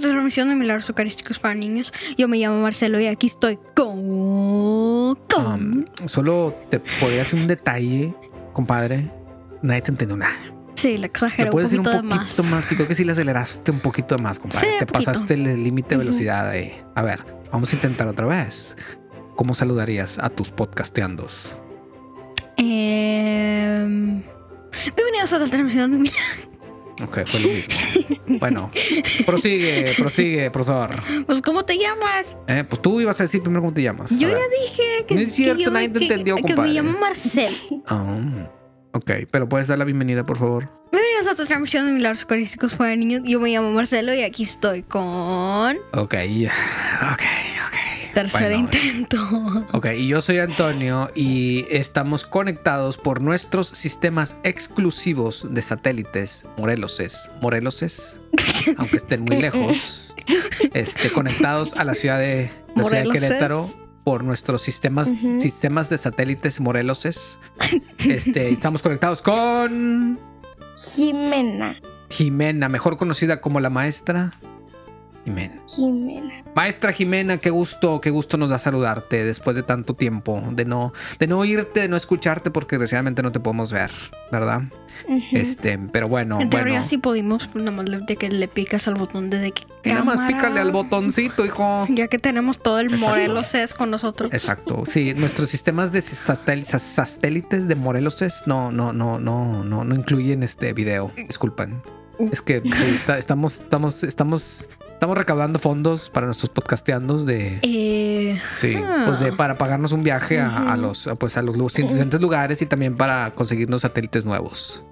transmisión de Milagros Eucarísticos para Niños. Yo me llamo Marcelo y aquí estoy con... con... Um, solo te podría hacer un detalle, compadre. Nadie te entendió nada. sí, le exageré ¿Le un puedes decir poquito un poquito más. más? Sí, creo que sí le aceleraste un poquito más, compadre. Sí, te poquito. pasaste el límite de velocidad ahí. A ver, vamos a intentar otra vez. ¿Cómo saludarías a tus podcasteandos? Em, Bienvenidos a otra transmisión de Milagros. Ok, fue lo mismo. Bueno, prosigue, prosigue, profesor. Pues, ¿cómo te llamas? Eh, pues tú ibas a decir primero cómo te llamas. Yo ya dije que... No es cierto, que yo- nadie te que- entendió, Que compadre. me llamo Marcelo. Ah, ok, pero puedes dar la bienvenida, por favor. Bienvenidos a otra transmisión de Milagros Eucarísticos para Niños. Yo me llamo Marcelo y aquí estoy con... Ok, ok. Tercer Bueno, intento. Ok, y yo soy Antonio y estamos conectados por nuestros sistemas exclusivos de satélites Moreloses. Moreloses, aunque estén muy lejos, este, conectados a la ciudad de, la ciudad de. Querétaro por nuestros sistemas, sistemas de satélites Moreloses. Este, estamos conectados con Jimena. Jimena, mejor conocida como la maestra Jimena. Jimena. Maestra Jimena, qué gusto, qué gusto nos da saludarte después de tanto tiempo, de no, de no oírte, de no escucharte, porque desgraciadamente no te podemos ver, ¿verdad? Este, pero bueno, En teoría bueno. sí pudimos, pues nada más de que le picas al botón de, de que Y nada más pícale al botoncito, hijo. Ya que tenemos todo el Exacto. Morelos es con nosotros. Exacto. Sí, nuestros sistemas de satélites de Morelos es no, no, no, no, no, no incluyen este video. Disculpen. Es que sí, estamos, estamos, estamos, estamos recaudando fondos para nuestros podcasteandos de Eh, Sí, Ah. pues de para pagarnos un viaje a, los a, pues a los diferentes lugares y también para conseguirnos satélites nuevos.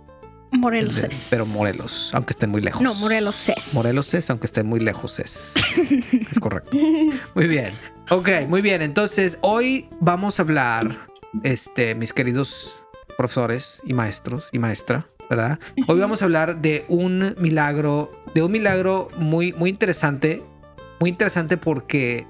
Morelos De- es. Pero Morelos, aunque estén muy lejos. No, Morelos es. Morelos es, aunque estén muy lejos es. es correcto. Muy bien. Ok, muy bien. Entonces, hoy vamos a hablar, este, mis queridos profesores y maestros y maestra, ¿verdad? Hoy vamos a hablar de un milagro, de un milagro muy, muy interesante. Muy interesante porque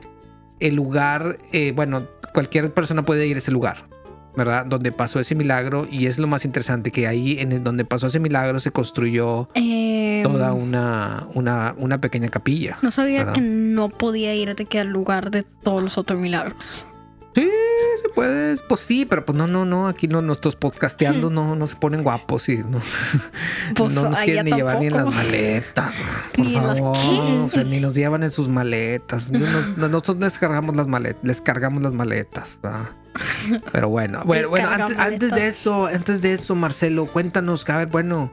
el lugar, eh, bueno, cualquier persona puede ir a ese lugar, ¿verdad? Donde pasó ese milagro y es lo más interesante que ahí en donde pasó ese milagro se construyó Eh, toda una, una, una pequeña capilla. No sabía ¿verdad? que no podía ir al lugar de todos los otros milagros. Sí, se puede, pues sí, pero pues no, no, no, aquí no, nuestros podcasteando no, no se ponen guapos y no, Pues, no nos quieren ni llevar ni en las maletas, por Ni favor, ¿qué? o sea, ni nos llevan en sus maletas, Nos- nosotros les cargamos las maletas, les cargamos las maletas, ¿verdad? Pero bueno, bueno, bueno, antes, antes de eso, antes de eso, Marcelo, cuéntanos, a ver, bueno,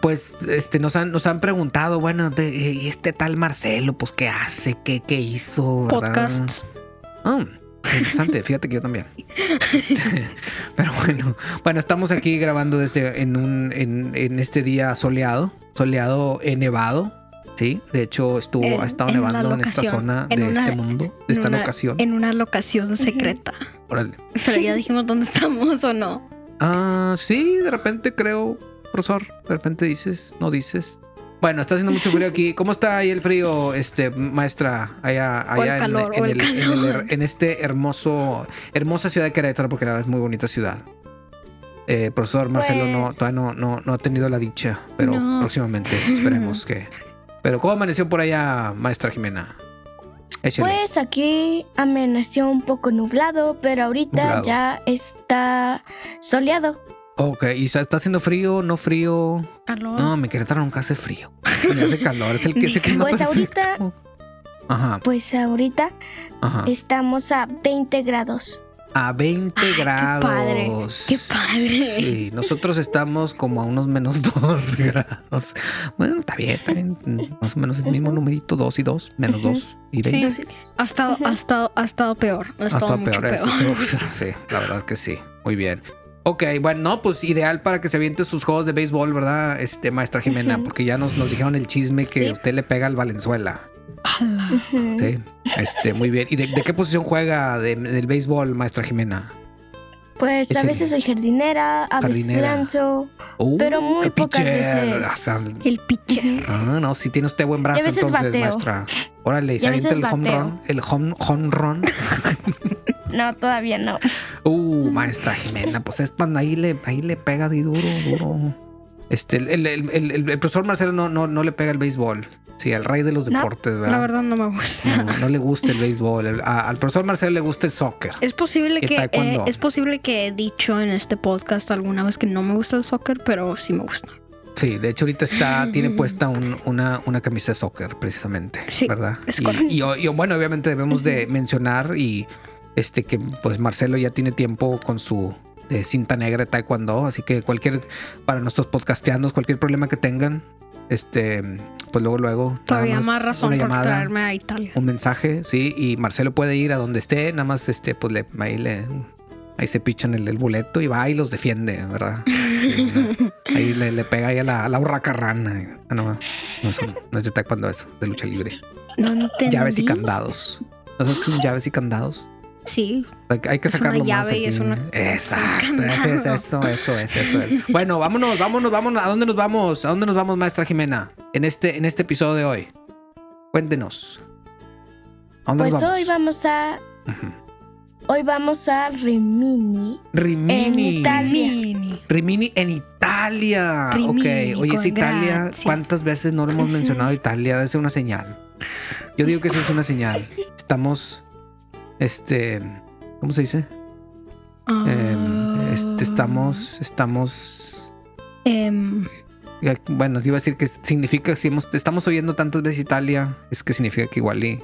pues este nos han, nos han preguntado, bueno, de, y este tal Marcelo, pues qué hace, qué, qué hizo, ¿verdad? Podcasts. Ah, interesante, fíjate que yo también. Pero bueno, bueno, estamos aquí grabando desde en un en, en este día soleado, soleado eh, nevado, sí. De hecho estuvo En- ha estado en nevando en esta zona de una- este mundo, de esta una- locación. En una locación secreta. Órale. Pero ya dijimos dónde estamos o no. Ah, sí, de repente creo, profesor, de repente dices, no dices. Bueno, está haciendo mucho frío aquí. ¿Cómo está ahí el frío, este maestra, allá, el allá en- el el- en el en este hermoso, hermosa ciudad de Querétaro, porque la verdad es muy bonita ciudad. Eh, profesor Marcelo no, Pues- todavía no, no, no ha tenido la dicha, pero No. próximamente esperemos que. Pero ¿cómo amaneció por allá, maestra Jimena? Échale. Pues aquí amaneció un poco nublado, pero ahorita Nublado. ya está soleado. Ok, ¿y está está haciendo frío, no frío? Calor. No, me Querétaro nunca hace frío. Me hace calor, es el que se clima Pues ahorita- perfecto. Ajá, Pues ahorita ajá. estamos a 20 grados. A 20 Ay, grados. Qué padre. Sí, nosotros estamos como a unos menos 2 grados. Bueno, está bien, está bien. Más o menos el mismo numerito, 2 y 2, menos Ujú. 2 y 20. Ha estado, ha estado, ha estado peor. Ha Ha estado estado mucho peor peor. eso. Sí, la verdad que sí. Muy bien. Ok, bueno, no, pues ideal para que se aviente sus juegos de béisbol, ¿verdad? Este, maestra Jimena, porque ya nos, nos dijeron el chisme que Sí. usted le pega al Valenzuela. Sí, este, muy bien. ¿Y de, de qué posición juega de- del béisbol, maestra Jimena? Pues a veces soy jardinera, a veces lanzo. Uh, Pero muy el pocas pitcher. veces. O sea, El pitcher. Ah, no, si tiene usted buen brazo, entonces, bateo. maestra. Órale, Y se avienta el home run. El home, home run. No, todavía no. Uh, maestra Jimena, pues es pan, ahí le, ahí le pega de duro, duro. Este, el, el- el- el- profesor Marcelo no, no, no le pega el béisbol. Sí, el rey de los No, deportes, La ¿verdad? verdad no me gusta. No, no le gusta el béisbol. A- al profesor Marcelo le gusta el soccer. Es posible ¿Y que eh, es posible que he dicho en este podcast alguna vez que no me gusta el soccer, pero sí me gusta. Sí, de hecho ahorita está, tiene puesta un- una, una camisa de soccer, precisamente, Sí, ¿verdad? es y, correcto. y, y, bueno, obviamente debemos de mencionar y este que pues Marcelo ya tiene tiempo con su eh, cinta negra de taekwondo, así que cualquier, para nuestros podcasteanos, cualquier problema que tengan, este, pues luego, luego. nada Todavía más razón una por llamada, traerme a Italia. un mensaje, sí, y Marcelo puede ir a donde esté, nada más este, pues le, ahí le, ahí se pichan el, el boleto y va y los defiende, ¿verdad? Sí, ¿no? ahí le, le pega ahí a la, a la. Ah, no, no, es, un- no es de taekwondo eso, de lucha libre. No entendí. Llaves y candados. ¿No sabes qué son llaves y candados? Sí, Hay que- que Es una sacarlo más llave y es una- Exacto, es, eso, eso es, eso es. Bueno, vámonos, vámonos, vámonos. ¿A dónde nos vamos? ¿A dónde nos vamos, maestra Jimena? En este, en este episodio de hoy. Cuéntenos. ¿A dónde Pues nos vamos? hoy vamos a hoy vamos a Rimini. Rimini. En Italia. Rimini en Italia. Rimini, ok, oye, es Italia. ¿Cuántas veces no lo hemos mencionado Italia? Debe ser una señal. Yo digo que eso es una señal. Estamos, este, ¿cómo se dice? Em, este, estamos, estamos, Em, ya, bueno, iba a decir que significa, si hemos- estamos oyendo tantas veces Italia, es que significa que igual y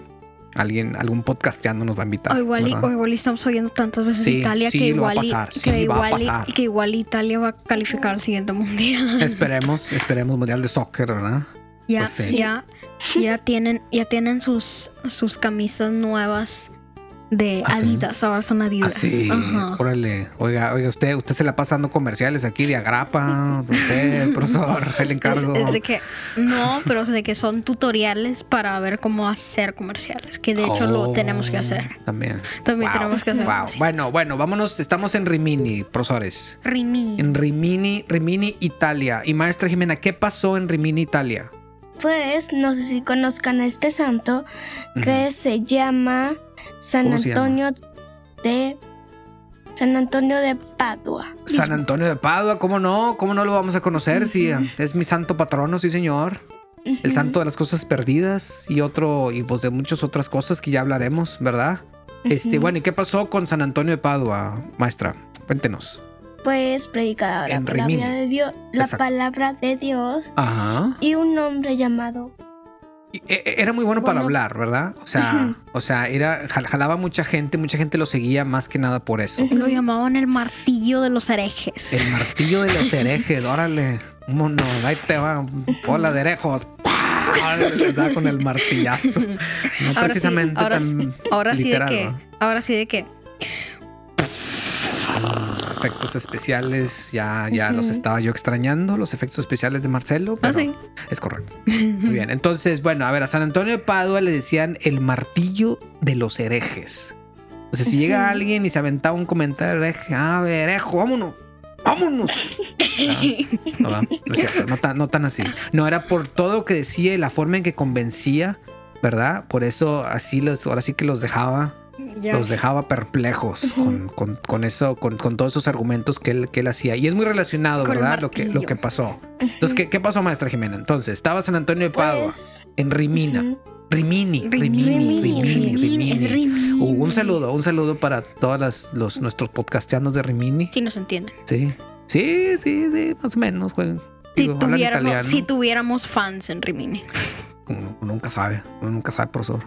alguien, algún podcasteando nos va a invitar. o, igual y, o igual y estamos oyendo tantas veces Sí, Italia sí, que lo va a igual, y- pasar, que, sí, va a igual y- que igual Italia va a calificar al siguiente mundial. Esperemos, esperemos mundial de soccer, ¿verdad? ya, Pues ya, ya tienen, ya tienen sus, sus camisas nuevas de ¿Ah, sí? Adidas, ahora son Adidas. Así, Ajá. órale. Oiga, oiga, usted, usted se la pasa dando comerciales aquí de agrapa, usted, profesor, el encargo. es de que, no, pero es de que son tutoriales para ver cómo hacer comerciales, que de hecho lo Oh, tenemos que hacer. También. También Wow, tenemos que hacer. wow. Bueno, bueno, vámonos. Estamos en Rimini, profesores. Rimi. En Rimini, Rimini, Italia. Y maestra Jimena, ¿qué pasó en Rimini, Italia? Pues no sé si conozcan a este santo que se llama San. Antonio de San Antonio de Padua. San Antonio de Padua, ¿cómo no? ¿Cómo no lo vamos a conocer? Sí, es mi santo patrono, sí, señor. El santo de las cosas perdidas y otro, y pues de muchas otras cosas que ya hablaremos, ¿verdad? Este, bueno, ¿y qué pasó con San Antonio de Padua, maestra? Cuéntenos. Pues predicadora En la palabra de Dios, la Exacto. palabra de Dios Ajá. y un hombre llamado Era muy bueno, para hablar, ¿verdad? O sea, o sea, era jal- jalaba mucha gente, mucha gente lo seguía más que nada por eso. Lo llamaban el martillo de los herejes. El martillo de los herejes, órale. Mono, ahí te va. Hola de herejos. Les da con el martillazo. No Ahora sí, precisamente ahora tan Ahora sí de que, ¿no? ahora sí de que, Efectos especiales, ya, ya los estaba yo extrañando, los efectos especiales de Marcelo, ah sí, es correcto. Muy bien, entonces, bueno, a ver, a San Antonio de Padua le decían el martillo de los herejes. O sea, si llega alguien y se aventaba un comentario hereje, ah, ver, herejo, vámonos, vámonos. Ah, no, va, no es cierto, no tan, no tan así. No, era por todo lo que decía y la forma en que convencía, ¿verdad? Por eso así los, ahora sí que los dejaba ya. los dejaba perplejos con, con- con eso, con, con todos esos argumentos que él, que él hacía. Y es muy relacionado, ¿verdad? Lo que, lo que pasó. Entonces, ¿qué, qué pasó, maestra Jimena? Entonces, estaba San Antonio de Padua, pues en Rimina. Rimini, Rimini, Rimini, Rimini, Rimini. es Rimini. Uh, un saludo, un saludo para todos las- los, nuestros podcasteanos de Rimini. Si nos entienden. Sí, sí, sí, sí, más o menos. juegan. Si Digo, tuviéramos, italiano. si tuviéramos fans en Rimini. Uno, uno nunca sabe, uno nunca sabe, profesor.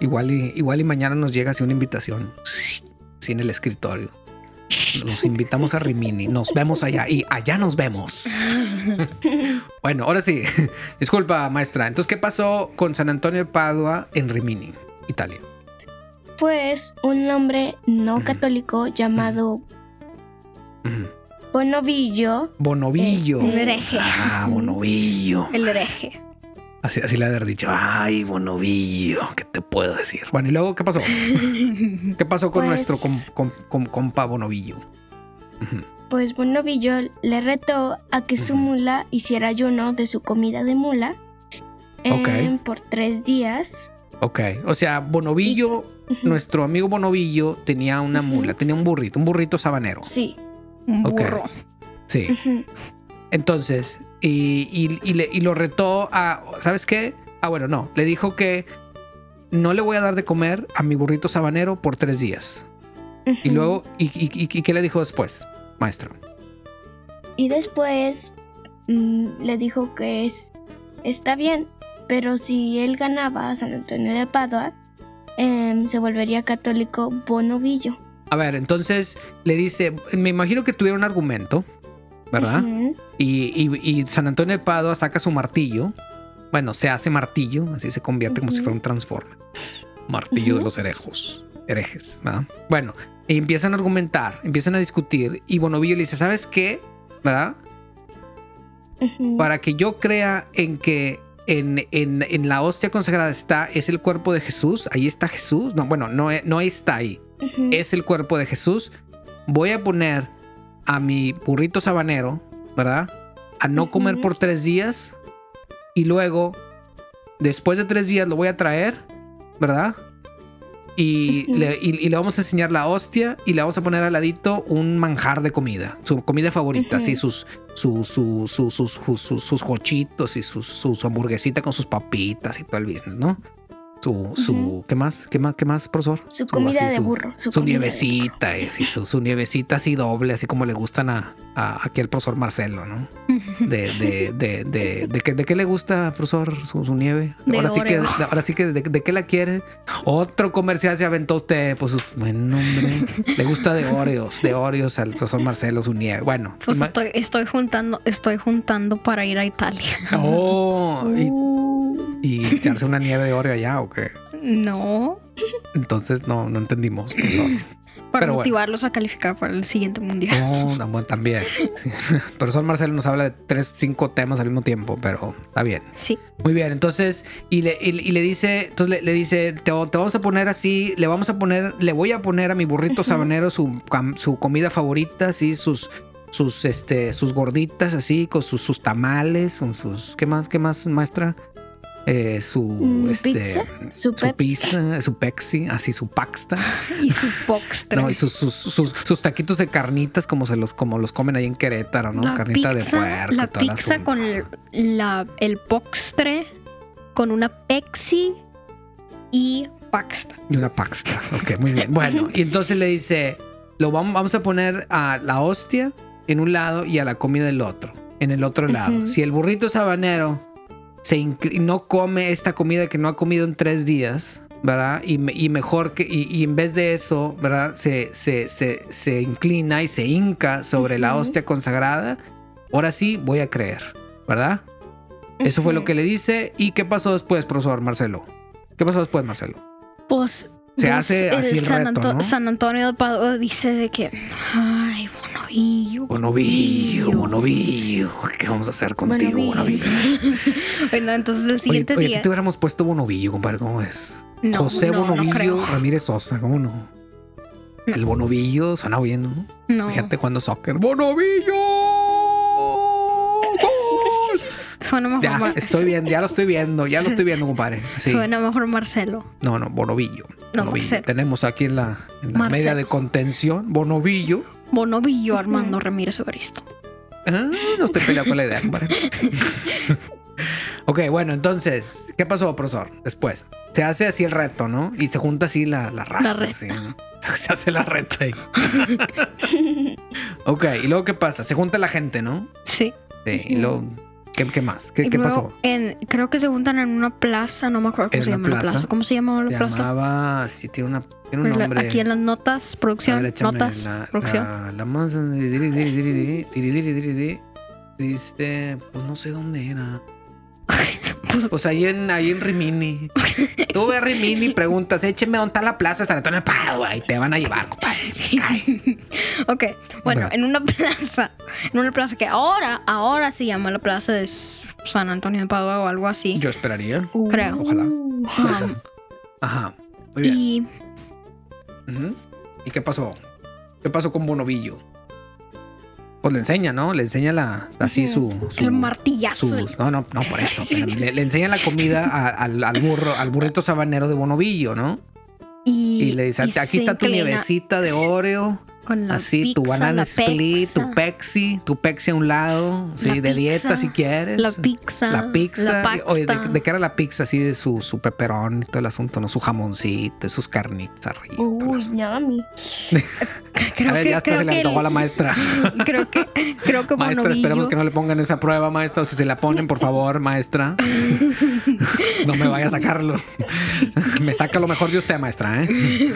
Igual, y, igual y mañana nos llega así una invitación, sí, en el escritorio. Los invitamos a Rimini, nos vemos allá y allá nos vemos. Bueno, ahora sí, disculpa maestra. Entonces, ¿qué pasó con San Antonio de Padua en Rimini, Italia? Pues un hombre no católico llamado. Bonovillo Bonovillo. Este- El hereje. Ah, Bonovillo. El hereje. Así, así le haber dicho, ay, Bonovillo, ¿qué te puedo decir? Bueno, ¿y luego qué pasó? ¿Qué pasó con Pues- nuestro com- com- com- compa Bonovillo? Pues Bonovillo le retó a que su mula hiciera ayuno de su comida de mula Ok. em, por tres días. Ok, o sea, Bonovillo, nuestro amigo Bonovillo tenía una mula, tenía un burrito, un burrito sabanero. Sí. Un Ok. burro. Sí. Entonces, y, y- y le- y lo retó a, ¿sabes qué? Ah, bueno, no. Le dijo que no le voy a dar de comer a mi burrito sabanero por tres días. Y luego, ¿y, qué le dijo después, maestro? Y después mm, le dijo que es, está bien, pero si él ganaba a San Antonio de Padua, em, se volvería católico bonovillo. A ver, entonces le dice, me imagino que tuviera un argumento, ¿verdad? Y, y- y San Antonio de Padua saca su martillo. Bueno, se hace martillo, así se convierte como si fuera un transforme. Martillo de los herejos, herejes, ¿verdad? Bueno, y empiezan a argumentar, empiezan a discutir y Bonovillo le dice, ¿sabes qué? ¿Verdad? Para que yo crea en que en, en- en la hostia consagrada está, es el cuerpo de Jesús, ahí está Jesús. No, bueno, no, no está ahí, es el cuerpo de Jesús. Voy a poner a mi burrito sabanero, ¿verdad? A no comer por tres días. Y luego, después de tres días, lo voy a traer, ¿verdad? Y, le, y- y le vamos a enseñar la hostia y le vamos a poner al ladito un manjar de comida, su comida favorita, así sus, su, su- su- sus, sus, sus, sus jochitos y sus, su, su hamburguesita con sus papitas y todo el business, ¿no? Su, su. ¿qué más? ¿Qué más? ¿Qué más, profesor? Su comida así, de burro. Su, nievecita, es, y su, su nievecita así doble, así como le gustan a, a aquí al profesor Marcelo, ¿no? De, de, de, de, de, qué, ¿de qué le gusta, profesor, su, su nieve? Ahora, sí que, ahora sí que, de, de qué la quiere? Otro comercial se aventó usted, pues, bueno, hombre, le gusta de Oreos, de Oreos al profesor Marcelo, su nieve. Bueno, Pues estoy, estoy juntando, estoy juntando para ir a Italia. Oh, y, Uh, y echarse una nieve de Oreo allá, ¿o qué? No. Entonces, no, no entendimos. Para Pero bueno. motivarlos a calificar para el siguiente mundial. Oh, no, bueno, también. Sí. El profesor Marcelo nos habla de tres, cinco temas al mismo tiempo, pero está bien. Sí. Muy bien, entonces, y le, y, y le dice, entonces le, le dice, te, te vamos a poner así, le vamos a poner, le voy a poner a mi burrito sabanero su, su comida favorita, así, sus, sus, este, sus gorditas, así, con sus, sus tamales, con sus, ¿qué más, qué más, maestra? Eh, su, Mm, este, pizza, su pizza, su Pepsi, así, su Paxta. Y su box No, y sus, sus, sus, sus taquitos de carnitas como se los, como los comen ahí en Querétaro, ¿no? La Carnita de puerco. y la todo pizza con el, la- el postre, con una Pepsi y pasta. Y una paxta. Ok, muy bien. Bueno, y entonces le dice, lo vamos, vamos a poner a la hostia en un lado y a la comida del otro, en el otro lado. Si el burrito sabanero se no come esta comida que no ha comido en tres días, ¿verdad? Y, me- y mejor que, y, y en vez de eso, ¿verdad? Se, se, se, se inclina y se hinca sobre la hostia consagrada. Ahora sí voy a creer, ¿verdad? Eso fue lo que le dice. ¿Y qué pasó después, profesor Marcelo? ¿Qué pasó después, Marcelo? Pues. Se pues, hace así el San, reto, Anto- ¿no? San Antonio de Padua dice de que. Ay, Bonovillo. Bonovillo, Bonovillo. ¿Qué vamos a hacer contigo, Bonovillo. Bueno, entonces el Oye, siguiente oye, día. aquí te hubiéramos puesto Bonovillo, compadre. ¿Cómo es? No, José no, no Bonovillo creo. Ramírez Sosa. ¿Cómo no? No. El Bonovillo suena bien, ¿no? No. Fíjate cuando soccer. ¡Bonovillo! ¡Gol! Suena mejor. Ya, Mar- estoy viendo, ya lo estoy viendo, ya lo estoy viendo, compadre. Sí. Suena mejor Marcelo. No, no, Bonovillo. No, Bonovillo. Marcelo. Tenemos aquí en la, en la media de contención, Bonovillo. Bonovillo. Armando Ramírez Evaristo. Ah, no estoy peleado con la idea, compadre. ok, bueno, entonces, ¿qué pasó, profesor? Después, se hace así el reto, ¿no? Y se junta así la, la raza. La reta. así, ¿no? Se hace la reta ahí. ok, y luego, ¿qué pasa? Se junta la gente, ¿no? Sí. Sí, y luego, ¿qué, qué más? ¿Qué, pasó? En, creo que se juntan en una plaza, no me acuerdo cómo ¿En se llama la plaza? ¿Cómo se llamaba la Se plaza? llamaba, sí, tiene, una, tiene un nombre. Aquí en las notas, producción, ver, notas, la, producción. la, más-. Dice, pues no sé dónde era. Pues- ahí en, ahí en Rimini. Tú ve a Rimini y preguntas, écheme dónde está la plaza de San Antonio de Padua y te van a llevar, compadre. Ay. Ok, bueno, en una plaza, en una plaza que ahora, ahora se llama la plaza de San Antonio de Padua o algo así. Yo esperaría. Creo. Ojalá. Uh, Ajá. Muy bien. y. ¿Y qué pasó? ¿Qué pasó con Bonovillo? Pues le enseña, ¿no? Le enseña la, así su, su- el martillazo. su- no, no, no, por eso. le, le enseña la comida a- al, al burro, al burrito sabanero de Bonovillo, ¿no? y, Y le dice, y aquí está tu nievecita de Oreo Con la Así, tu banana la split, tu pexi, tu pexi a un lado, sí, La de dieta si quieres. La pizza. La pizza. La Oye, ¿de, qué era la pizza? Así de su, su peperón y todo el asunto, ¿no? Su jamoncito, y sus carnitas arriba. Uy, yummy. Creo a ver, que, ya hasta creo se le antojó a la maestra. Creo que, creo que maestra, esperemos que no le pongan esa prueba, maestra. O si se la ponen, por favor, maestra. No me vaya a sacarlo. Me saca lo mejor de usted, maestra, ¿eh?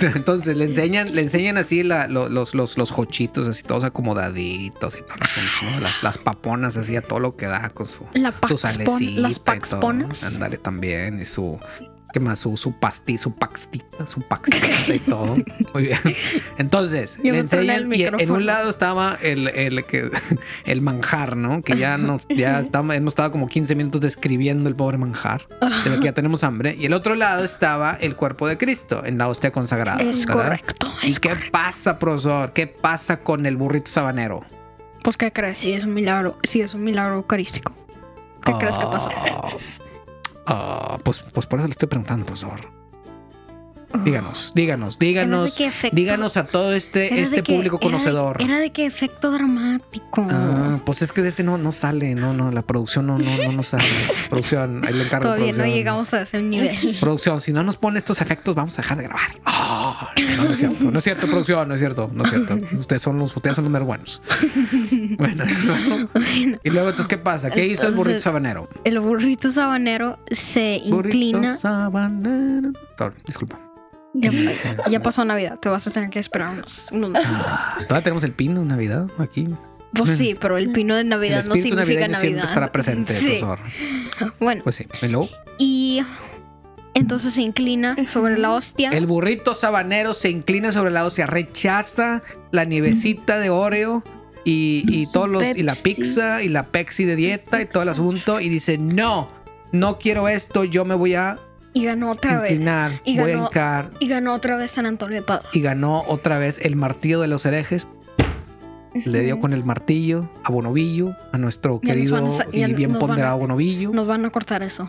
Entonces le enseñan, le enseñan así la- los, los, los jochitos, así todos acomodaditos y todo ¿no? Las, las paponas así a todo lo que da con su, La su salecita las y todo. paxponas. Ándale también. Y su. ¿Qué más? Su, su pasti, su paxtita, su paxtita y todo. Muy bien. Entonces, Yo le enseñan. Y en un lado estaba el, el, que, el manjar, ¿no? Que ya, nos, ya hemos estado como 15 minutos describiendo el pobre manjar. Se ve que ya tenemos hambre. Y el otro lado estaba el cuerpo de Cristo en la hostia consagrada. Es ¿verdad? correcto. ¿Y qué pasa, profesor? ¿Qué pasa con el burrito sabanero? Pues, ¿qué crees? Sí, es un milagro. Sí, es un milagro eucarístico. ¿Qué crees que pasó? Ah, pues, pues por eso le estoy preguntando, profesor. Díganos, díganos, díganos, ¿Era de qué efecto? díganos a todo este, este público era de- conocedor. Era de qué efecto dramático. Ah, pues es que de ese no, no sale, no, no, la producción no, no, no, no sale. producción, ahí le encargo Todavía no producción. llegamos a ese nivel. Producción, si no nos pone estos efectos, vamos a dejar de grabar. Ah, no, no es cierto, no es cierto, producción, no es cierto, no es cierto. Ustedes son los, ustedes son los mero buenos. Bueno, y luego, entonces, ¿qué pasa? ¿Qué hizo el burrito sabanero? El burrito sabanero se inclina. Burrito sabanero. Sorry, disculpa. Ya, ya pasó Navidad, te vas a tener que esperar unos, unos meses. Ah, Todavía tenemos el pino de Navidad aquí. Pues sí, pero el pino de El Navidad no espíritu significa Navidad. siempre estará presente, Sí. profesor. Bueno, Pues sí. ¿Y luego? y entonces se inclina sobre la hostia. El burrito sabanero se inclina sobre la hostia, rechaza la nievecita de Oreo y, y todos los y la pizza y la Pepsi de dieta y todo el asunto y dice no, no quiero esto, yo me voy a y ganó otra vez. inclinar, Y ganó- hincar Y ganó otra vez San Antonio de Padua. y ganó otra vez el martillo de los herejes. Le dio con el martillo a Bonovillo, a nuestro Ya querido a y bien van a- ponderado Bonovillo. Nos van a cortar eso.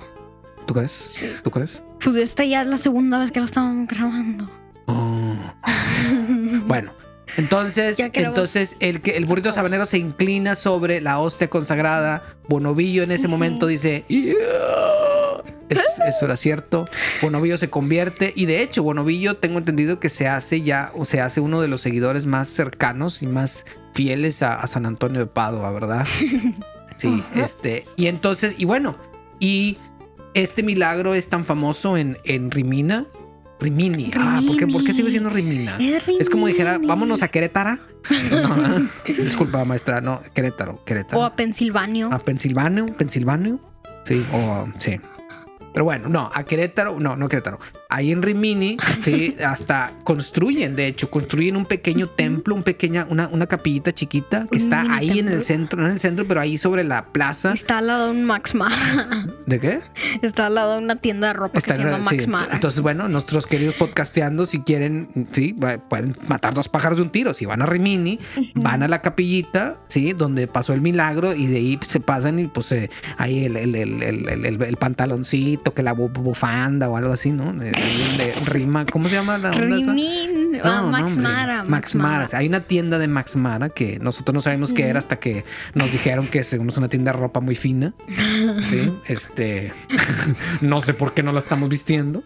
¿Tú crees? Sí. ¿Tú crees? Pues esta ya es la segunda vez que lo estamos grabando. Oh. Bueno, entonces, entonces el el burrito sabanero se inclina sobre la hostia consagrada. Bonovillo en ese momento dice, "Yeah". Es- eso era cierto. Bonovillo se convierte y de hecho Bonovillo tengo entendido que se hace ya o se hace uno de los seguidores más cercanos y más fieles a, a San Antonio de Padua, ¿verdad? Sí, este y entonces y bueno y este milagro es tan famoso en, en Rimina. Rimini. Ah, ¿por qué, ¿por qué sigue siendo Rimina? Es como dijera, vámonos a Querétaro. No, disculpa, maestra, no, Querétaro, Querétaro. O a Pensilvania. A Pensilvania, Pensilvania. Sí, o sí. Pero bueno, no, a Querétaro, no, no Querétaro. Ahí en Rimini, sí, hasta construyen, de hecho, construyen un pequeño templo, un pequeña, una, una capillita chiquita que está ahí en el centro, no en el centro, pero ahí sobre la plaza. Está al lado de un Max Mara. ¿De qué? Está al lado de una tienda de ropa Está- que se llama sí, Max Mara. Entonces, bueno, nuestros queridos podcasteando, si quieren, sí, pueden matar dos pájaros de un tiro. Si van a Rimini, van a la capillita, sí, donde pasó el milagro y de ahí se pasan y pues eh, ahí el, el, el, el, el- pantaloncito, que la bu- bufanda o algo así, ¿no? De- de- de rima, ¿cómo se llama la onda esa? Ah, No, Max. Mara. Max Mara. Hay una tienda de Max Mara que nosotros no sabíamos qué era hasta que nos dijeron que según es una tienda de ropa muy fina. Sí, este. no sé por qué no la estamos vistiendo.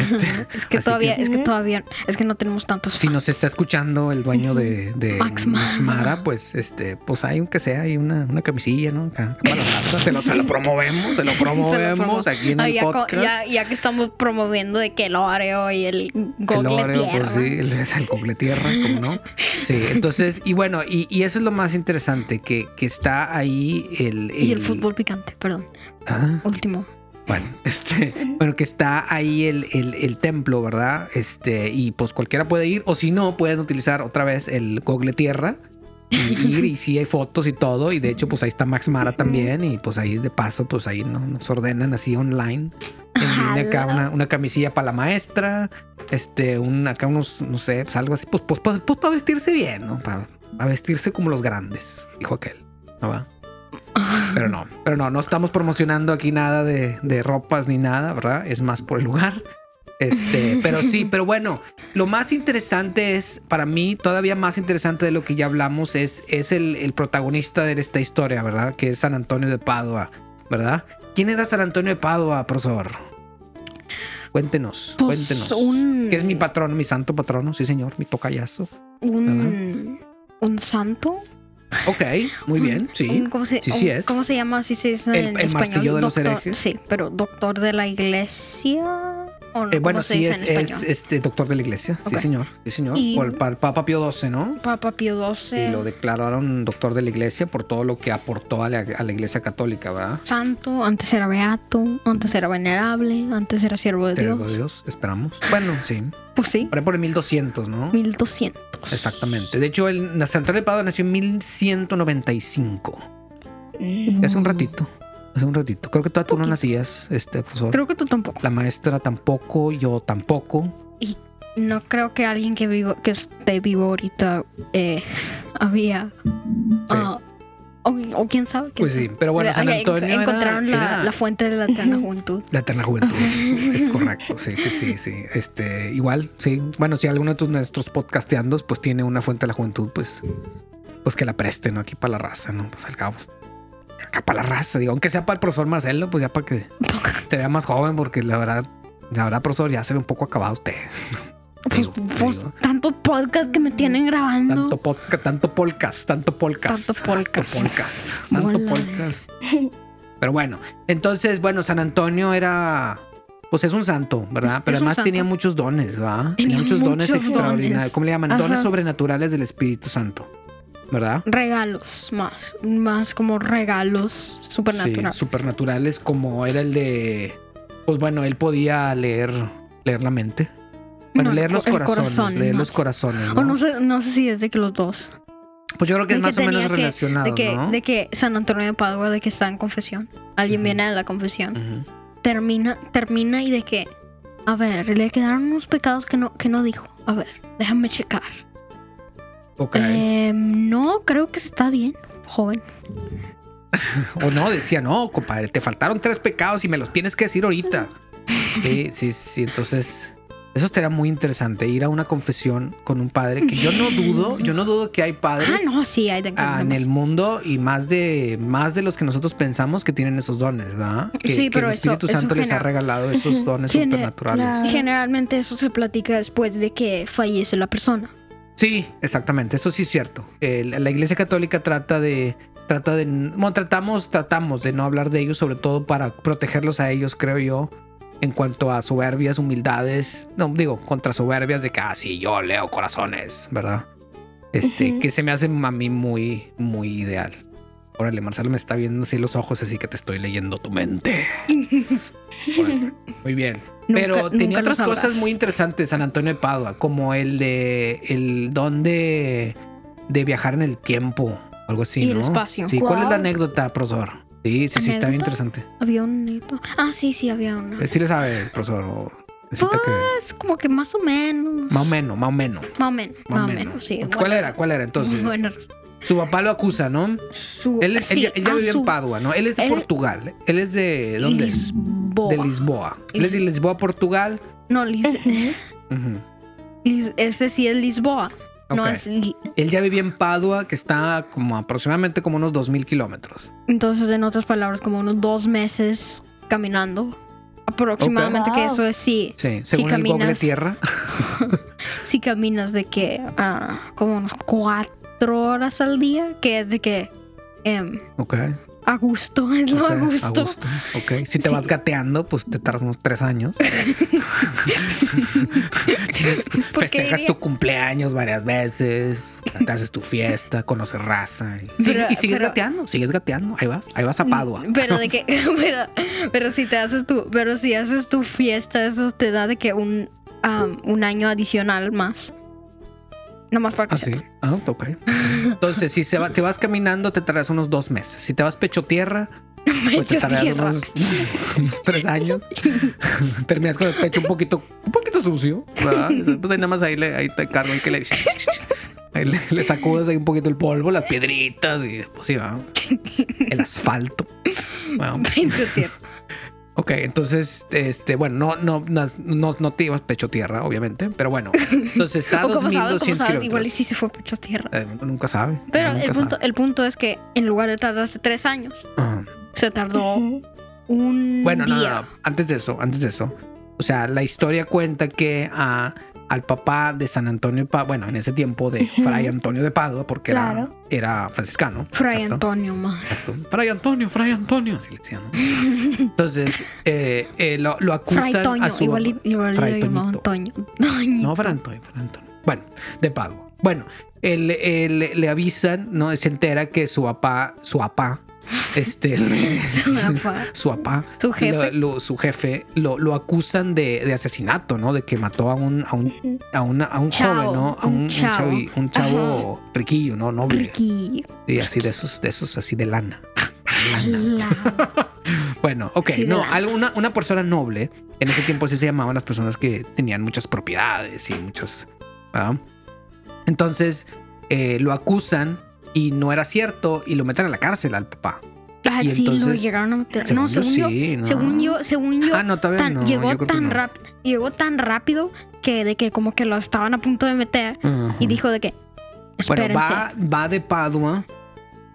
Este, Es que todavía, que- es que todavía, es que no tenemos tantos. si nos está escuchando el dueño de, de Max Max, Mara. Mara, pues este, pues hay un que sea, hay una, una camisilla, ¿no? Acá, para la raza. se, lo, se lo promovemos, se lo Se lo promovemos promo- aquí en el ya, podcast. ya- ya que estamos promoviendo de que el Oreo y el El Google Oreo, Tierra. pues sí, el, es el Google Tierra, ¿cómo no? Sí, entonces, y bueno, y, y eso es lo más interesante, que, que está ahí el, Y el fútbol picante, perdón. Ah, Último. bueno, este, bueno, que está ahí el, el- el templo, ¿verdad? Este, y pues cualquiera puede ir, o si no, pueden utilizar otra vez el Google Tierra. Y ir, y sí hay fotos y todo, y de hecho, pues ahí está Max Mara también, y pues ahí de paso, pues ahí ¿no? nos ordenan así online. Línea acá una, una camisilla para la maestra, este, un, acá unos, no sé, pues algo así, pues, pues, pues, pues para vestirse bien, ¿no? Para, para vestirse como los grandes, dijo aquel. ¿No va? Pero no, pero no, no estamos promocionando aquí nada de, de ropas ni nada, ¿verdad? Es más por el lugar. Este, pero sí, pero bueno, lo más interesante es, para mí, todavía más interesante de lo que ya hablamos, es, es el, el protagonista de esta historia, ¿verdad? Que es San Antonio de Padua, ¿verdad? ¿Quién era San Antonio de Padua, profesor? Cuéntenos, Pues, cuéntenos. un- Que es mi patrono, mi santo patrono, sí señor, mi tocayazo. Un, un santo. Ok, muy bien, sí. Un- ¿cómo, se, Sí, sí es. ¿Cómo se llama? Se dice El- en el español. martillo de los Doctor- herejes. Sí, pero doctor de la iglesia. ¿O no? Eh, bueno, ¿Cómo se sí, es, este doctor de la iglesia, sí señor, sí señor. Y- Por el pa- Papa Pío XII, ¿no? Papa Pío XII. Sí, lo declararon doctor de la iglesia por todo lo que aportó a la, a la iglesia católica, ¿verdad? Santo, antes era beato, antes era venerable, antes era siervo de Dios. digo Dios, esperamos. Bueno, sí. Pues sí, Por ahí por el 1200, ¿no? 1200. Exactamente. De hecho, el San Antonio de Padua nació en 1195. Mm. Hace un ratito. Hace un ratito. Creo que todavía tú no nacías, este profesor. Creo que tú tampoco. La maestra tampoco, yo tampoco. No creo que alguien que vivo, que esté vivo ahorita eh, había. ah, o, o quién sabe. quién Pues sí, pero bueno, San Antonio era- encontraron la, era- la fuente de la eterna juventud. La eterna juventud. es correcto. Sí, sí, sí, sí. Este, igual, sí. Bueno, si alguno de tus nuestros podcasteandos pues tiene una fuente de la juventud, pues, pues que la preste, ¿no? Aquí para la raza, ¿no? Pues al cabo. Acá para la raza, digo, aunque sea para el profesor Marcelo, pues ya para que se vea más joven, porque la verdad, la verdad, profesor, ya se ve un poco acabado usted. Pues, pues, digo. tantos podcasts que me tienen grabando. Tanto podcast, tanto podcast, tanto podcast. Tanto podcast. Tanto podcast. Tanto podcast. Pero bueno, entonces, bueno, San Antonio era. Pues es un santo, ¿verdad? Es- Pero es además tenía muchos dones, ¿verdad? Tenía muchos dones extraordinarios. ¿Cómo le llaman? Ajá. Dones sobrenaturales del Espíritu Santo, ¿verdad? Regalos, más. Más como regalos supernaturales. Sí, supernaturales, como era el de. Pues bueno, él podía leer, leer la mente. Bueno, No, leer los corazones, corazón, leer más. los corazones. O ¿no? sé, no sé si es de que los dos. Pues yo creo que es que más o menos relacionado, de que, ¿no? de que San Antonio de Padua, de que está en confesión. Alguien viene a la confesión. Termina, termina y de que, a ver, le quedaron unos pecados que no, que no dijo. A ver, déjame checar. Em, no, creo que está bien, joven. O no, decía, no, compadre, te faltaron tres pecados y me los tienes que decir ahorita. Sí, sí, sí. Entonces, eso estaría muy interesante, ir a una confesión con un padre, que yo no dudo, yo no dudo que hay padres Ah, no, sí, hay de ah, en el mundo y más de, más de los que nosotros pensamos que tienen esos dones, ¿verdad? Que, Sí, que pero el eso- Espíritu eso Santo les ha regalado esos dones Tiene- supernaturales. generalmente eso se platica después de que fallece la persona. Sí, exactamente, eso sí es cierto. La Iglesia Católica trata de, trata de, bueno, tratamos, tratamos de no hablar de ellos, sobre todo para protegerlos a ellos, creo yo, en cuanto a soberbias, humildades, no digo contra soberbias de que, ah, sí, yo leo corazones, ¿verdad? Este, que se me hace a mí muy, muy ideal. Órale, Marcelo me está viendo así los ojos, así que te estoy leyendo tu mente. Órale, muy bien. Nunca- Pero tenía otras cosas muy interesantes San Antonio de Padua, como el de el don de, de viajar en el tiempo, algo así, Y el ¿no? espacio. Sí, ¿cuál es la anécdota, profesor? Sí, sí, sí, está bien interesante. Había un. Ah, sí, sí, había una. Sí le sabe, profesor. necesita que Es como que más o menos. más o menos, más o menos. Más o menos, más o menos, sí. ¿Cuál bueno. era? ¿Cuál era entonces? Bueno, Su papá lo acusa, ¿no? su, Él, sí, ya- él ya ah, vivía su- en Padua, ¿no? Él es de él- Portugal. Él es de ¿dónde? Lisboa. De Lisboa. Él es de Lisboa, Portugal. No, Lis, Ujú. Lis- ese sí es Lisboa. No Ok. es Li- Él ya vivía en Padua, que está como aproximadamente como unos 2000 kilómetros. Entonces, en otras palabras, como unos dos meses caminando. Aproximadamente que Wow. eso es sí. Sí, según el Google caminas. Tierra. Si caminas de que ah, como unos cuatro horas al día, que es de que em, Ok. a gusto, es lo a gusto. Ok. Si te Sí. vas gateando, pues te tardas unos tres años. Tienes- ¿Por qué festejas diría? tu cumpleaños varias veces, te haces tu fiesta, conoces raza. Y, Pero- Sí, y sigues pero- gateando, sigues gateando. Ahí vas, ahí vas a Padua. Pero de que, pero, pero si te haces tu, pero si haces tu fiesta, eso te da de que un, un año adicional más. Nomás para que Ah, sí. Ah, ok. Entonces, si se va- te vas caminando, te tardas unos dos meses. Si te vas pecho tierra, pues te tardas unos, unos tres años. Terminas con el pecho un poquito, un poquito sucio, ¿verdad? Pues ahí nada más ahí, le, ahí te cargo y que le, ahí le, le sacudes ahí un poquito el polvo, las piedritas y pues sí, ¿verdad? El asfalto. Bueno, Pecho tierra. Ok, entonces, este, bueno, no, no, no, no, no te ibas pecho tierra, obviamente, pero bueno. Entonces está a O como sabes, 2200 como sabes, igual y kilómetros. sí se fue pecho tierra. Eh, nunca sabe. Pero nunca el punto, sabe. el punto es que en lugar de tardarse tres años, Ajá. se tardó un Bueno, no, no, día. no. Antes de eso, antes de eso. O sea, la historia cuenta que a, al papá de San Antonio de Padua, bueno, en ese tiempo de. Fray Antonio de Padua, porque Claro. era, era franciscano. Fray. Antonio más. Fray Antonio, Fray Antonio, así le decían. ¿no? Entonces, eh, eh, lo, lo acusan Fray Toño, a su igual, igual Fray lo llamaban Toñito. Toño. Toñito. No, Fray Antonio, Fray Antonio. Bueno, de Padua. Bueno, él, él- le avisan, ¿no? Se entera que su papá, su papá, este, Su papá. su jefe. lo, lo- su jefe, lo, lo acusan de, de asesinato, ¿no? De que mató a un, a un, a una- a un joven, ¿no? A un, un chavo. chavi- un chavo riquillo, ¿no? Noble. Ricky. Sí, así de esos, de esos así de lana. La- Bueno, ok, Sí, no, lana. algo- una, persona noble, en ese tiempo así se llamaban las personas que tenían muchas propiedades y muchas... ¿verdad? Entonces, eh, lo acusan y no era cierto y lo meten a la cárcel al papá. Ah, Y sí, lo llegaron a meter. Según No, según yo, sí, ¿no? según yo, según yo, Ah, no, tan- no. llegó yo tan rápido, llegó tan rápido que de que como que lo estaban a punto de meter y dijo de que Bueno, espérense. va, va de Padua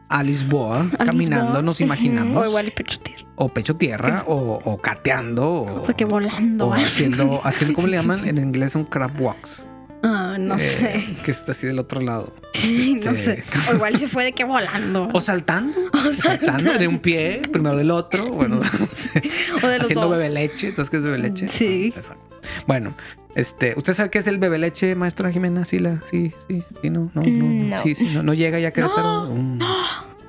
a Lisboa, A caminando, Lisboa. nos imaginamos. o igual pecho tierra. o pecho tierra, o, o cateando, o, Porque volando. o haciendo, haciendo, ¿cómo le llaman? En inglés un crab walks. Ah, no Eh, sé. Que está así del otro lado. no este- sé. O igual se fue de que volando. O saltando. O saltando de un pie, primero del otro. Bueno, no sé. O de los Haciendo dos. bebe leche. ¿Entonces qué es bebe leche? Sí. Exacto. Bueno, este, ¿usted sabe qué es el bebe leche, maestra Jimena? Sí, la, sí, sí, sí, no, no, no, no. Sí, sí, no, no llega ya a Querétaro. No, Mm,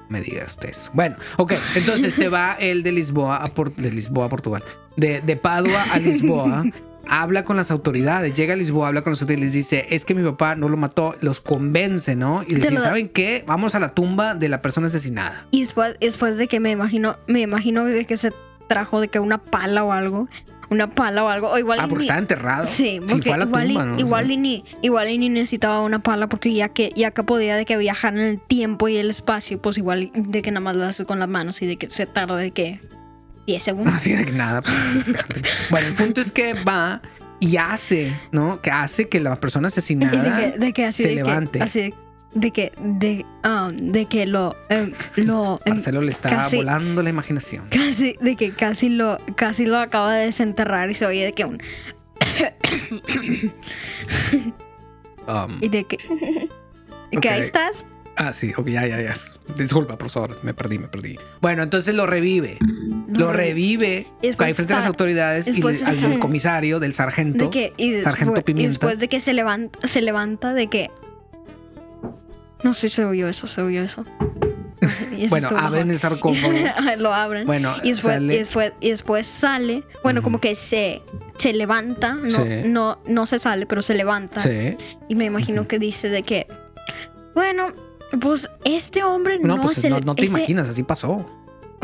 Me diga usted eso. Bueno, ok, entonces se va el de Lisboa a Por- de Lisboa a Portugal. De, de Padua a Lisboa. Habla con las autoridades, llega a Lisboa, habla con las autoridades, les dice, es que mi papá no lo mató, los convence, ¿no? Y Te dice, ¿saben qué? Vamos a la tumba de la persona asesinada. Y después, después de que me imagino, me imagino de que se trajo de que una pala o algo. Una pala o algo. O igual Ah, porque ni- estaba enterrado. Sí, Sí, porque fue a la igual, tumba, y, ¿no? igual, y ni, igual y ni necesitaba una pala porque ya que, ya que podía de que viajar en el tiempo y el espacio, pues igual de que nada más lo hace con las manos y de que se tarda de que 10 segundos. Así de que nada. pues, bueno, el punto es que va y hace, ¿no? Que hace que la persona asesinada de que, de que así se de levante. que, así de, que, de, um, de que lo, em, lo, em, Marcelo le está casi- volando la imaginación. casi, de que casi lo, casi lo acaba de desenterrar y se oye de que un, Um, y de que, de que ahí estás. ah, sí, ok, ya, ya, ya. Disculpa, profesor, me perdí, me perdí. Bueno, entonces lo revive. Lo re- revive ahí frente a las autoridades y le- al del comisario, del sargento. De que, y Sargento después, y Pimienta. después de que se levanta, se levanta de que. No sé se oyó eso, se oyó eso. Bueno, abren el sarcófago. Lo abren. Bueno, y, después, sale- y, después, y después sale. Bueno, como que se, se levanta. No, Sí. no, no se sale, pero se levanta. Sí. Y me imagino que dice de que. Bueno, pues este hombre No, no, pues se no, no te ese- imaginas, así pasó.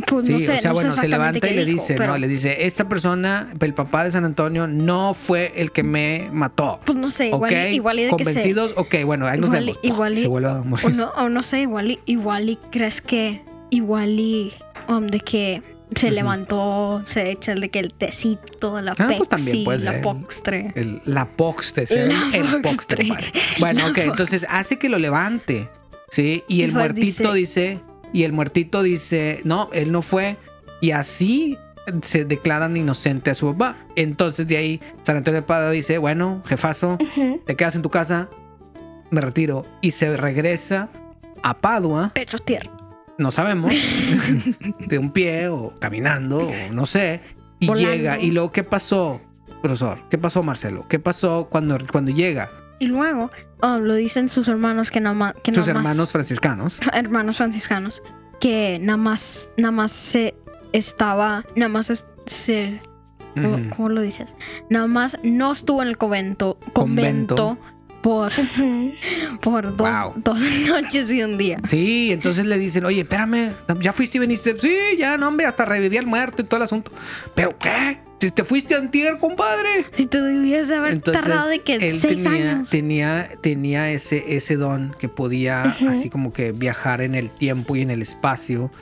Pues Sí, no sé, o sea, no bueno, se levanta y le dijo, dice, pero, ¿no? Le dice, esta persona, el papá de San Antonio, no fue el que me mató. Pues no sé, igual, ok, y- igual y de que se. convencidos, ok, bueno, ahí nos igual y- vemos. igual y- se vuelve a O morir. no, o no sé, igual y, igual y crees que igual y um, de que se levantó, se echa el de que el tecito, la Ah, pues también puede la ser. postre. El- la postre, ¿sí? La el postre. postre. compadre. Bueno, La ok, entonces hace que lo levante, ¿sí? Y el muertito dice, y el muertito dice, no, él no fue. Y así se declaran inocente a su papá. Entonces de ahí San Antonio de Padua dice, bueno, jefazo, te quedas en tu casa, me retiro. Y se regresa a Padua, Pero tierra. no sabemos, de un pie o caminando, o no sé. Y Volando. llega. ¿Y luego qué pasó, profesor? ¿Qué pasó, Marcelo? ¿Qué pasó cuando, cuando llega? Y luego um, lo dicen sus hermanos que nada más que Sus nada más- hermanos franciscanos. hermanos franciscanos que nada más nada más se estaba nada más es- se ¿cómo, lo dices? Nada más no estuvo en el convento convento, por por dos, Wow. dos noches y un día. Sí, entonces le dicen, oye, espérame, ¿ya fuiste y viniste? Sí, ya, no, hombre, hasta reviví al muerto y todo el asunto. ¿Pero qué? Si te fuiste antier, compadre. Si tú debías de haber Entonces, tardado de que él seis tenía, años. tenía, tenía ese, ese don que podía así como que viajar en el tiempo y en el espacio.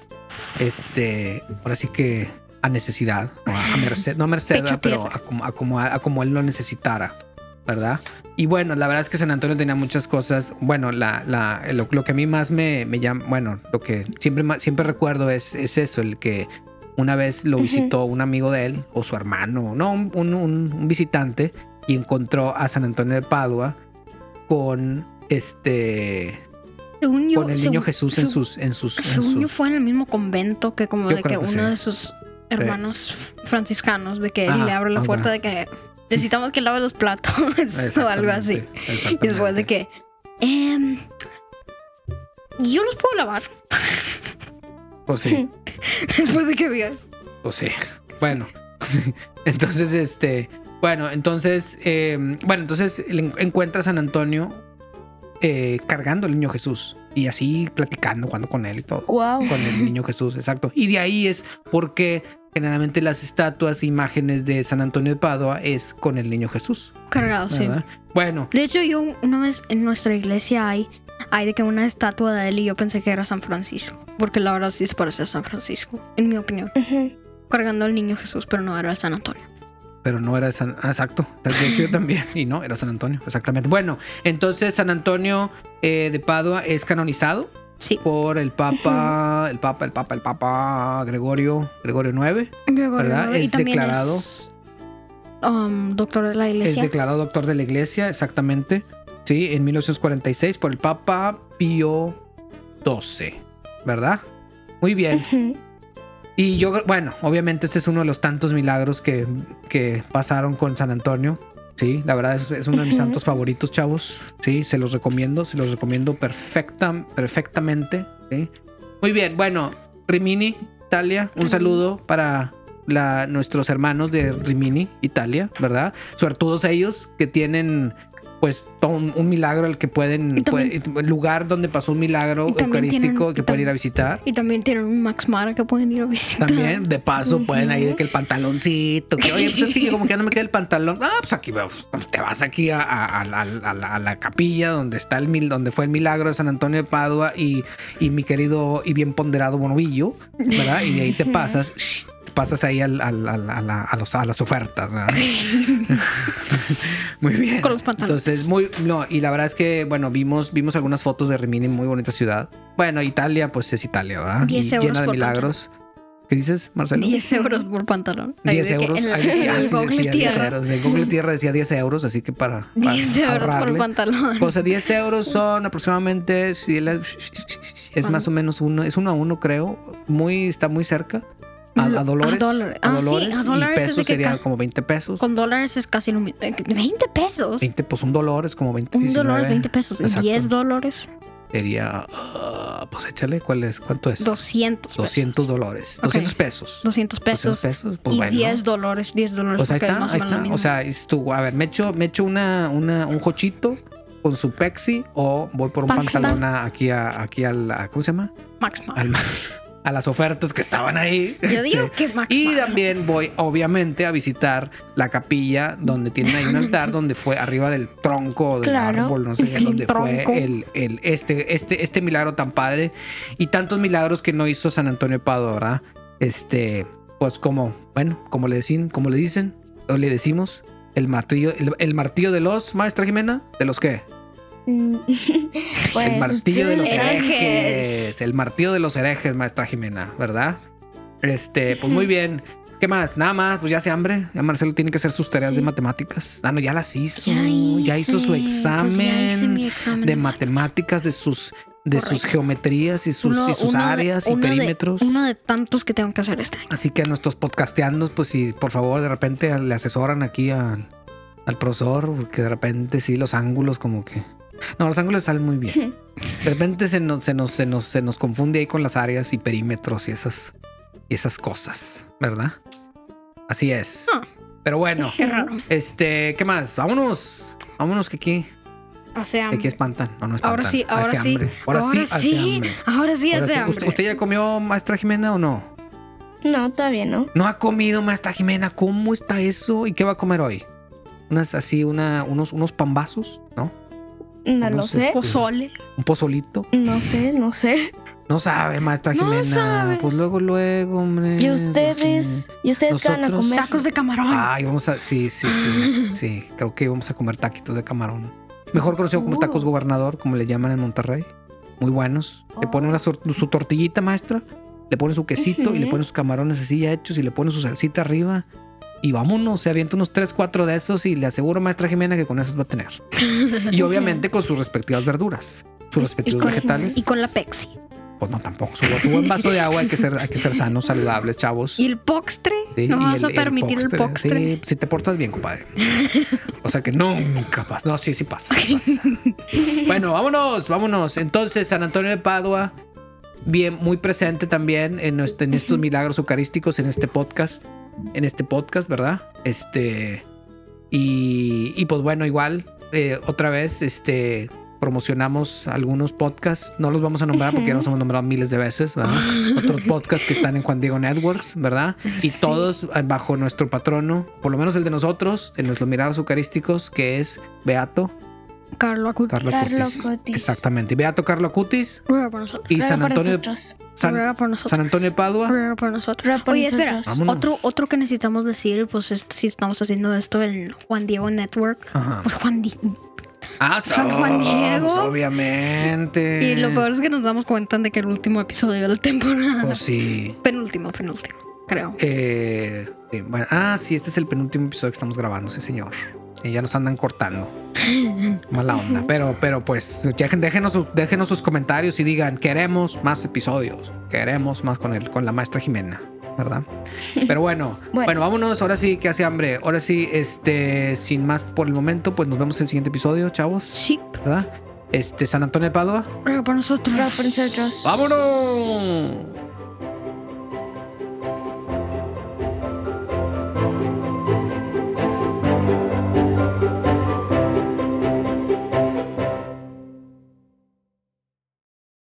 Este, ahora sí que a necesidad, o a, a merced, no a merced, pero a como, a, como, a como él lo necesitara, ¿verdad? Y bueno, la verdad es que San Antonio tenía muchas cosas. Bueno, la, la, lo, lo que a mí más me, me llama, bueno, lo que siempre, siempre recuerdo es, es eso, el que una vez lo visitó un amigo de él, o su hermano, no, un, un- un- un visitante, y encontró a San Antonio de Padua con este Según yo, con el niño según- Jesús en sus en sus, en yo fue en el mismo convento que como Yo de que, uno sí. de sus hermanos franciscanos de que Ajá, le abre la puerta de que necesitamos que lave los platos o algo así. Y después de que em, yo los puedo lavar Pues sí, después de que eso. pues sí. Bueno, sí. entonces este, bueno, entonces, eh, bueno, entonces encuentra a San Antonio eh, cargando al niño Jesús y así platicando, jugando con él y todo. Wow. con el niño Jesús, exacto. Y de ahí es porque generalmente las estatuas, imágenes de San Antonio de Padua es con el niño Jesús, Cargado, sí. Bueno, De hecho, yo una vez en nuestra iglesia hay, hay de que una estatua de él y yo pensé que era San Francisco. Porque la verdad sí se parece a San Francisco, en mi opinión. Cargando al niño Jesús, pero no era San Antonio. pero no era San, ah, exacto. De hecho yo también y no era San Antonio, exactamente. Bueno, entonces San Antonio eh, de Padua es canonizado Sí. por el Papa, el Papa, el Papa, el Papa Gregorio, Gregorio IX. ¿Verdad? Y Es declarado- es, um, doctor de la Es iglesia. declarado doctor de la Iglesia, exactamente. Sí, en 1946 por el Papa Pío XII, ¿verdad? Muy bien. Y yo, bueno, obviamente este es uno de los tantos milagros que, que pasaron con San Antonio. Sí, la verdad es, es uno de mis Ujú. santos favoritos, chavos. Sí, se los recomiendo, se los recomiendo perfecta, perfectamente. ¿sí? Muy bien, bueno, Rimini, Italia, un saludo para la, nuestros hermanos de Rimini, Italia, ¿verdad? Suertudos ellos que tienen pues un, un milagro al que pueden, también- puede- lugar donde pasó un milagro eucarístico tienen- que pueden ir a visitar. Y también tienen un Max Mara que pueden ir a visitar. También, de paso, pueden ahí de que el pantaloncito, que oye, pues es que yo como que ya no me queda el pantalón. Ah, pues aquí te vas aquí a, a- a la- a capilla donde está el mil, donde fue el milagro de San Antonio de Padua y, y mi querido y bien ponderado Bonovillo, ¿verdad? Y de ahí te pasas, pasas ahí al- al- al- a, la- a los- a las ofertas, muy bien. Con los pantalones. Entonces, muy, no, y la verdad es que, bueno, vimos, vimos algunas fotos de Rimini, muy bonita ciudad. Bueno, Italia, pues es Italia, ¿verdad? 10 Y euros llena de por milagros. ¿Qué dices, Marcelo? 10 euros por pantalón. Ahí 10 de que euros. En, Ahí decía, en Google decía 10 Tierra. euros. De Google Tierra decía 10 euros, así que para, para 10 euros por ahorrarle. pantalón. O sea, 10 euros son aproximadamente, si la- es más o menos uno, es uno a uno, creo. Muy, está muy cerca. A, a Lo- a dólares. dólares. A Ah, sí, dólares. a dólares y es pesos sería como 20 pesos. Con dólares es casi lo mismo. Eh, 20 pesos. 20, pues un dólar es como 20. Un 19. dólar es 20 pesos. Exacto. 10 dólares, Sería, ah, pues échale, ¿cuál es? ¿Cuánto es? 200 pesos. 200 dólares. Ok. 200 pesos. 200 pesos. 200 pesos, pues y bueno. 10 dólares. 10 dólares. Pues ahí es está, ahí está. O sea, dices tú, a ver, me echo, me echo una, una, un jochito con su pexi o voy por un Pakistan. pantalón aquí a, aquí al, ¿cómo se llama? Max Mara. Al- a las ofertas que estaban ahí. Yo digo Este, que Max y también voy, obviamente, a visitar la capilla donde tienen ahí un altar donde fue arriba del tronco del Claro. árbol, no sé, donde fue el, el- este, este, este milagro tan padre y tantos milagros que no hizo San Antonio Padua, ¿verdad? Este, pues como, bueno, como le dicen, como le dicen, o le decimos, el martillo, el, el martillo de los, maestra Jimena, ¿de los qué? Mm, pues el martillo de los herejes. herejes. El martillo de los herejes, maestra Jimena, ¿verdad? Este, pues muy bien. ¿Qué más? Nada más, pues ya hace hambre. Ya Marcelo tiene que hacer sus tareas Sí. de matemáticas. Ah, no, ya las hizo. Ya Ya, hizo su pues examen de matemáticas, de sus, de sus geometrías y sus, Uno- y sus de- áreas y de- perímetros. uno de tantos que tengo que hacer este año. Así que a nuestros podcasteandos, pues si por favor de repente le asesoran aquí al, al profesor, porque de repente sí los ángulos como que... No, los ángulos salen muy bien. De repente se nos, se nos, se nos, se nos confunde ahí con las áreas y perímetros y esas, y esas cosas, ¿verdad? Así es. Ah. Pero bueno, Qué raro. este, ¿qué más? Vámonos. Vámonos que aquí, Hace aquí espantan. No, no espantan. Ahora sí, ahora Hace sí. hambre. Ahora, sí, hace hambre. Ahora sí Ahora hace sí. hambre. ¿Usted, usted ya comió, maestra Jimena, o no? No, todavía no. No ha comido, maestra Jimena. ¿Cómo está eso? ¿Y qué va a comer hoy? Unas así, una, unos, unos pambazos, ¿no? No No lo sé. Pozole. Un pozolito. No sé, no sé. No sabe, maestra No Jimena. sabes. Pues luego, luego, hombre. ¿Y ustedes? ¿Y ustedes qué van a comer? Tacos de camarón. Ay, vamos a. Sí, sí, sí. Sí, creo que vamos a comer taquitos de camarón. Mejor conocido como tacos gobernador, como le llaman en Monterrey. Muy buenos. Le ponen una su tortillita, maestra. Le ponen su quesito y le ponen sus camarones así ya hechos y le ponen su salsita arriba. Y vámonos, se avienta unos 3, 4 de esos y le aseguro, maestra Jimena, que con esos va a tener. Y obviamente con sus respectivas verduras, sus Y respectivos con, vegetales. y con la Pepsi. Pues no, tampoco. Su, su buen vaso de agua hay que ser, hay que ser sanos, saludables, chavos. Y el postre. Sí, no vas a permitir el postre. Sí, si te portas bien, compadre. O sea que nunca pasa. No, sí, sí pasa. sí pasa. bueno, vámonos, vámonos. Entonces, San Antonio de Padua, bien, muy presente también en, este- en estos milagros eucarísticos, en este podcast. En este podcast, ¿verdad? Este. Y, y pues bueno, igual, eh, otra vez, este. Promocionamos algunos podcasts, no los vamos a nombrar porque ya los hemos nombrado miles de veces, ¿verdad? Otros podcasts que están en Juan Diego Networks, ¿verdad? Y Sí. todos eh, bajo nuestro patrono, por lo menos el de nosotros, en nuestros milagros eucarísticos, que es Beato Carlo Acuti. Carlo Carlo Acutis. Acutis. Exactamente, Beato Carlo Acutis Ruega por nosotros. y Ruega San Antonio. San, Ruega por nosotros. San Antonio Padua. Ruega por nosotros. Ruega por Oye, espera. Vámonos. Otro, otro que necesitamos decir, pues es, si estamos haciendo esto en Juan Diego Network. Ajá. Pues Juan Di- Ah, San Juan Diego. pues, obviamente. Y lo peor es que nos damos cuenta de que el último episodio de la temporada. Pues sí. Penúltimo, penúltimo, creo. Eh, sí, bueno, ah, sí, este es el penúltimo episodio que estamos grabando, sí, señor. Y ya nos andan cortando. Mala onda. Pero, pero pues, déjenos, su- déjenos sus comentarios y digan, queremos más episodios. Queremos más con el, con la maestra Jimena, ¿verdad? Pero bueno, bueno, Bueno. vámonos. Ahora sí que hace hambre. Ahora sí, este, sin más por el momento, pues nos vemos en el siguiente episodio, chavos. Sí, ¿Verdad? Este, San Antonio de Padua. ruega por nosotros. Ruega por nosotros. ¡Vámonos!